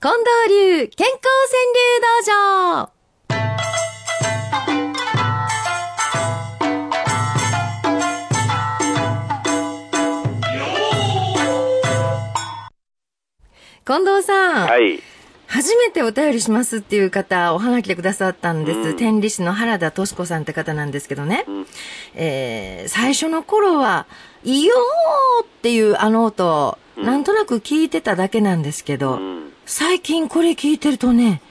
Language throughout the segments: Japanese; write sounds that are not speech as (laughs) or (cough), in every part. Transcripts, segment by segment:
近藤流健康川柳道場近藤さん、はい。初めてお便りしますっていう方、おはがきでくださったんです。うん天理市の原田敏子さんって方なんですけどね。うんえー最初の頃は、いいよーっていうあの音、うんなんとなく聞いてただけなんですけど、うん。最近これ聞いてるとね、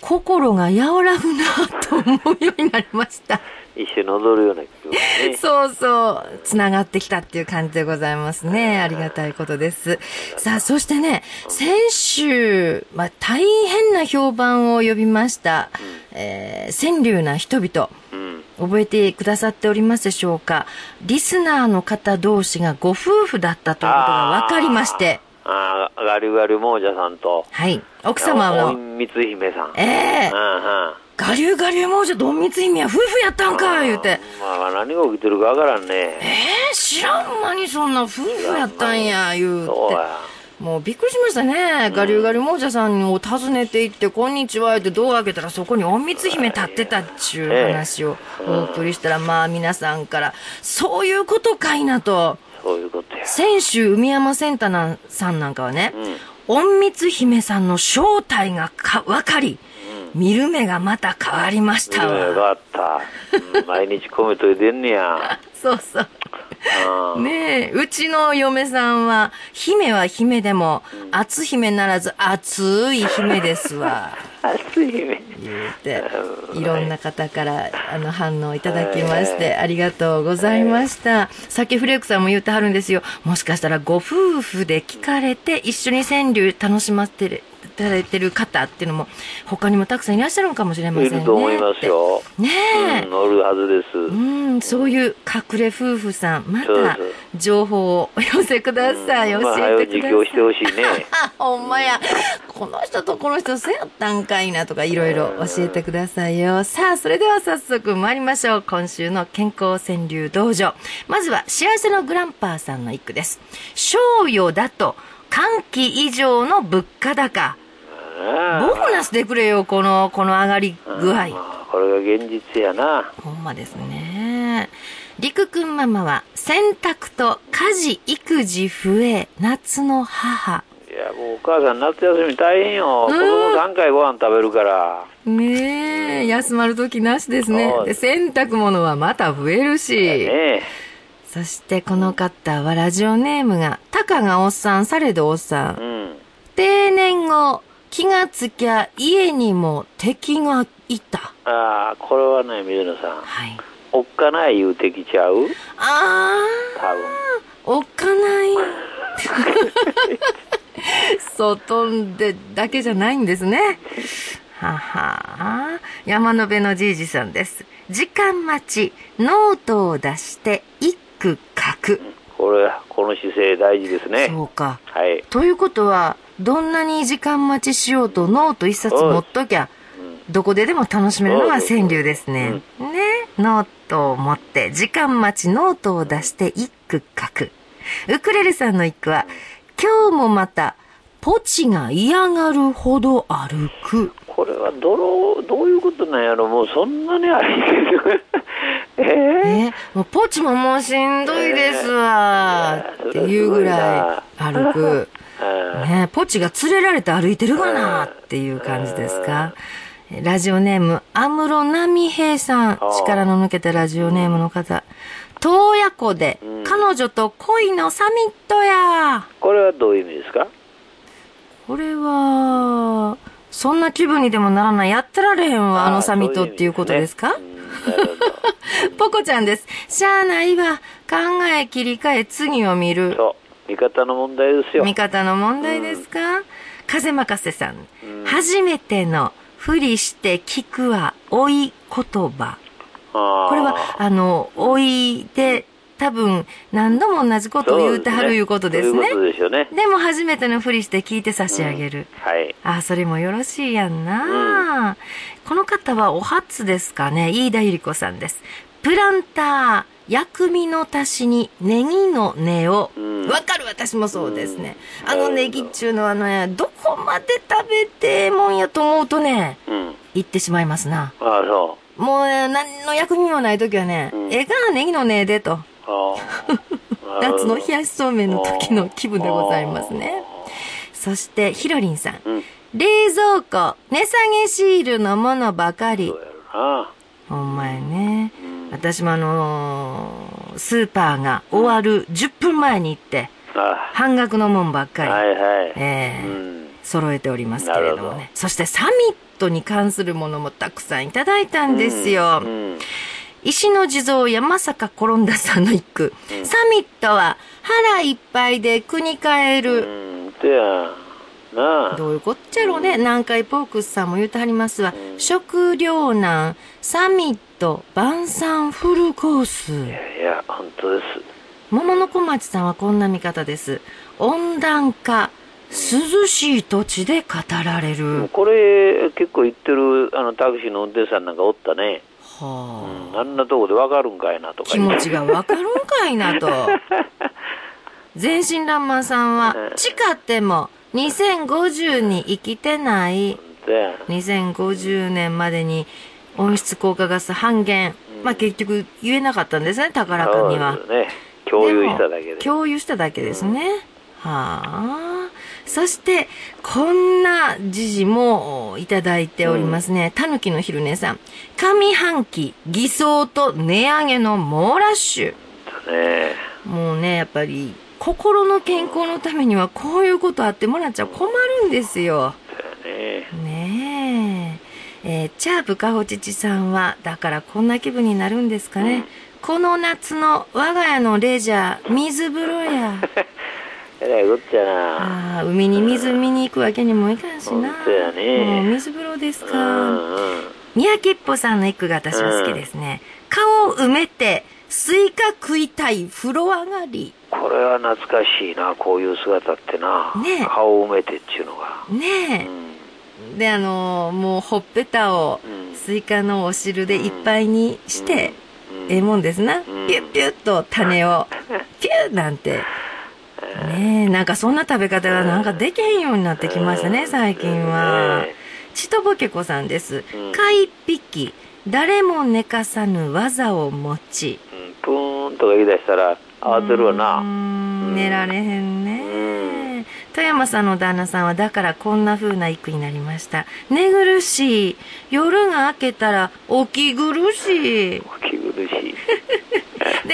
心が和らぐなと思うようになりました。一緒に踊るような気分ね。そうそう、つながってきたっていう感じでございますね。ありがたいことです。さあ、そしてね、先週、まあ、大変な評判を呼びました、えー川柳な人々。うん。覚えてくださっておりますでしょうかリスナーの方同士がご夫婦だったということが分かりまして、ああ、ガリガリ亡者さんと、はい。奥様おの、光姫さん。ええうんうん。ガリュウガリュウ亡者と隠密姫は夫婦やったんか言うて。まあ、何が起きてるかわからんね。えー、知らん間にそんな夫婦やったんや、言うて。もうびっくりしましたね。ガリュウガリュウ亡者さんを訪ねて行って、こんにちはってドア開けたらそこに隠密姫立ってたっちゅう話をお送りしたら、まあ皆さんから、そういうことかいなと。そういうことや。先週海山センターさんなんかはね、うん。隠密姫さんの正体がか分かり、見る目がまた変わりましたわ。あった。うん (laughs) 毎日込めといてんねや。そうそう。うん。ねえ、うちの嫁さんは、姫は姫でも、厚姫ならず熱い姫ですわ。(laughs) 暑いね。言うて、いろんな方から、あの、反応いただきまして、ありがとうございました。さっきフレークさんも言ってはるんですよ。もしかしたらご夫婦で聞かれて、一緒に川柳楽しまってる、いただいてる方っていうのも、他にもたくさんいらっしゃるのかもしれませんね。いると思いますよ。ねえ。うん、おるはずです。うん、そういう隠れ夫婦さん、また情報をお寄せください。うんまあ、教早えてください。う実況してほしいね。あ、(laughs) ほんまや。この人とこの人そうやったんかいなとかいろいろ教えてくださいよ。さあ、それでは早速参りましょう。今週の健康川柳道場。まずは幸せのグランパーさんの一句です。賞与だと歓喜以上の物価高。ボーナスでくれよ、この、この上がり具合。まあこれが現実やな。ほんまですね。りくくんママは、洗濯と家事、育児増え、夏の母。いや、もうお母さん夏休み大変よ。子供3回ご飯食べるから。ねえ、休まる時なしですねで、洗濯物はまた増えるし。ねそしてこの方はラジオネームが、たかがおっさん、されどおっさえ。ん。うん。定年後、気がつきゃ家にも敵がいた。ああ、これはね、水野さん。はい。おっかない言うてきちゃう？あ多分。ー、おっかない。外でだけじゃないんですね。はは山野辺のじいじさんです。時間待ち、ノートを出して一句書く。これ、この姿勢大事ですね。そうか。はい。ということは、どんなに時間待ちしようとノート一冊持っときゃ、うんどこででも楽しめるのが川柳ですね。ね。ノートを持って、時間待ちノートを出して一句書く。ウクレレさんの一句は、今日もまた、ポチが嫌がるほど歩く。これはどの、どういうことなんやろ。もうそんなにあり (laughs) えええもうポチももうしんどいですわ、っていうぐらい歩く。あ (laughs) ねポチが連れられて歩いてるがな？っていう感じですか？ラジオネーム、安室奈美平さん。力の抜けたラジオネームの方。洞爺湖でうん。彼女と恋のサミットや。これはどういう意味ですか？これは、そんな気分にでもならない。やってられへんわ、あのサミットっていうことですか？ポコちゃんです。しゃあないわ。考え切り替え次を見る。そう。味方の問題ですよ。味方の問題ですか、風任せさん、うん初めてのふりして聞くは追い言葉。ここれは、あの、追いで、多分、何度も同じことを言うてはるいうことですね。そういうことでね。でも初めてのふりして聞いて差し上げる。はい。あ、それもよろしいやんな、この方はお初ですかね。飯田ゆり子さんです。プランター、薬味の足しにネギの根を。うんわかる私もそうですね。あのネギっちゅうのはね、どこまで食べてええもんやと思うとね、うん。言ってしまいますな。ああ、そう。もうね、何の薬味もない時はね、うんええかネギの根でと。夏の冷やしそうめんの時の気分でございますね。そして、ひろりんさん。うん。冷蔵庫、値下げシールのものばかり。ほんまやね。うん私もあのースーパーが終わる10分前に行って、あ半額のもんばっかり、はいはい。ええうん。揃えておりますけれどもね。そしてサミットに関するものもたくさんいただいたんですよ。うん。石の地蔵山坂転んださんの一句。うんサミットは腹いっぱいで国変えうる。ん。てや。なあ。どういうこっちゃろうね。南海ポークスさんも言うてはりますわ。うん食糧難、サミット、晩餐フルコース。いやいや、本当です。桃の小町さんはこんな見方です。温暖化、涼しい土地で語られる。これ、結構言ってるあのタクシーの運転手さんなんかおったね。うはあ。ん。あんなとこでわかるんかいなとか気持ちがわかるんかいなと。(laughs) 全身爛漫さんは、誓っても2050に生きてない。で2050年までに温室効果ガス半減。まあ結局言えなかったんですね、高らかには。ね。共有しただけで。も共有しただけですね。はあ。そして、こんな時事もいただいておりますね。たぬきの昼寝さん。上半期、偽装と値上げの猛ラッシュ。ねもうね、やっぱり、心の健康のためにはこういうことあってもらっちゃ困るんですよ。ね。ねえ。えーチャープかほちちさんは、だからこんな気分になるんですかね。この夏の我が家のレジャー、水風呂や。えらいこっちゃな。ああ、海に水見に行くわけにもいかんしな。本当やねもう水風呂ですうか。んうん。宮城っぽさんの一句が私は好きですね。顔を埋めて、スイカ食いたい風呂上がり。これは懐かしいな、こういう姿ってな。ねえ顔を埋めてっていうのが。うねん。え。で、あのーもうほっぺたをうんスイカのお汁でいっぱいにして、うんええもんですな。んピュッピュッと種を、(laughs) ピュッなんて。ねえ、なんかそんな食べ方がなんかできへんようになってきましたね、最近はね。ちとぼけこさんですうん。貝一匹、誰も寝かさぬ技を持ち。うん、プーンとか言い出したら慌てるわな。ん寝られへんね。うん富山さんの旦那さんはだからこんな風な一句になりました。寝苦しい。夜が明けたら起き苦しい。気苦しい。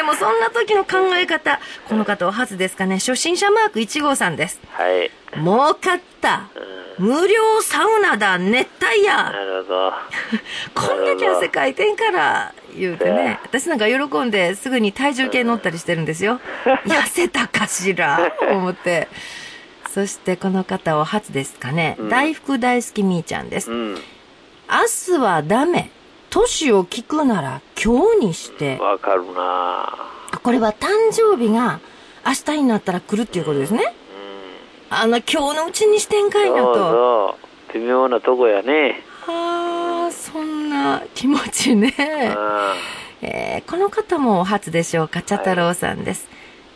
でもそんな時の考え方、この方は初ですかね。初心者マーク1号さんです。はい。儲かった。無料サウナだ、熱帯な夜。るほど。(laughs) こんだけ汗かいてんから、言うてね。私なんか喜んですぐに体重計乗ったりしてるんですよ。(laughs) 痩せたかしら思って。そしてこの方は初ですかね。うん大福大好きみーちゃんです。うん。明日はダメ。年を聞くなら今日にして。わかるな。これは誕生日が明日になったら来るっていうことですね。うん。あの、今日のうちにしてんかいなそうと。そう。微妙なとこやね。はあ、そんな気持ちね。あえーこの方もお初でしょうか、茶太郎さんです。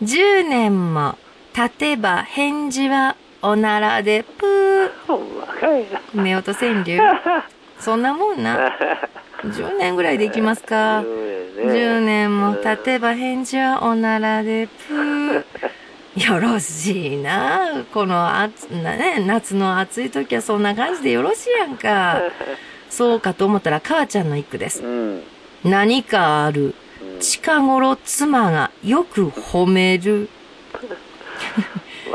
10年も経てば返事はおならでぷー。ほんまかいな。夫婦川柳。そんなもんな。(laughs) 10年ぐらいでいきますか？10 10年も経てば返事はおならでぷー。(laughs) よろしいな。この暑な、ね、夏の暑い時はそんな感じでよろしいやんか。(laughs) そうかと思ったら、母ちゃんの一句です。うん。何かある。近頃妻がよく褒める。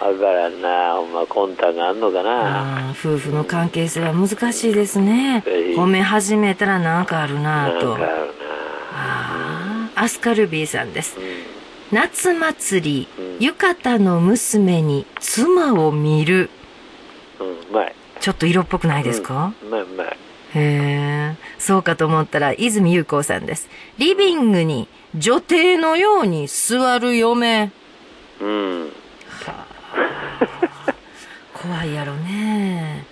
わからんな。ほんま魂胆があんのかな。夫婦の関係性は難しいですね。ええ褒め始めたらなんかあるなぁと。あるな。あーアスカルビーさんです。うん。夏祭りうん、浴衣の娘に妻を見る。うん、うまい。ちょっと色っぽくないですか、うまいうまい。へえ、そうかと思ったら、泉優子さんです。リビングに女帝のように座る嫁。うん。怖いやろね。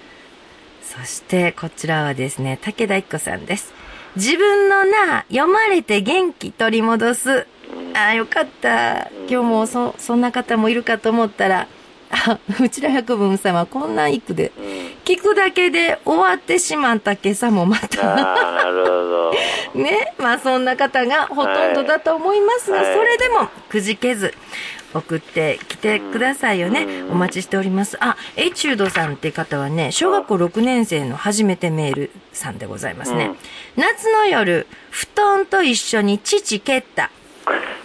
そして、こちらはですね、武田一子さんです。自分の名、読まれて元気取り戻す。うん。ああ、よかった。今日もそ、そんな方もいるかと思ったら、あ、うちら百分様、こんな一句で。うん聞くだけで終わってしまった今朝もまた。ああ、なるほど。(laughs) ね。まあそんな方がほとんどだと思いますが、はいそれでもくじけず送ってきてくださいよね。うんお待ちしております。あ、エチュードさんって方はね、小学校6年生の初めてメールさんでございますね。夏の夜、布団と一緒に父蹴った。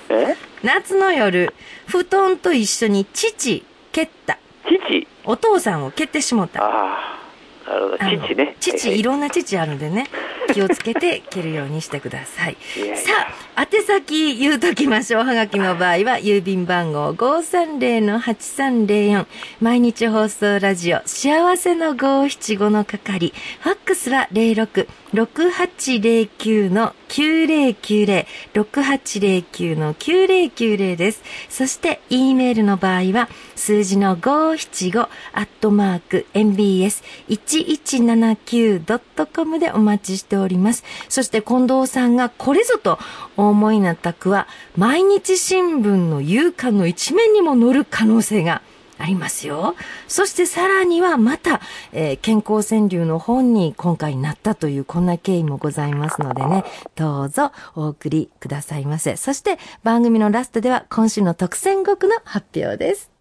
え？夏の夜、布団と一緒に父蹴った。父？お父さんを蹴ってしもった。ああ、なるほど。父ね。父、いろんな父あるんでね、気をつけて蹴るようにしてください。いやいやさあ、宛先言うときましょう。はがきの場合は、郵便番号530-8304。毎日放送ラジオ、幸せの575の係。ファックスは06-6809-9090。6809-9090です。そして、E メールの場合は、数字の575アットマーク mbs1179.com でお待ちしております。そして近藤さんがこれぞとお思いなった句は、毎日新聞の夕刊の一面にも載る可能性がありますよ。そしてさらにはまた、えー健康川柳の本に今回なったというこんな経緯もございますのでね、どうぞお送りくださいませ。そして番組のラストでは今週の特選国の発表です。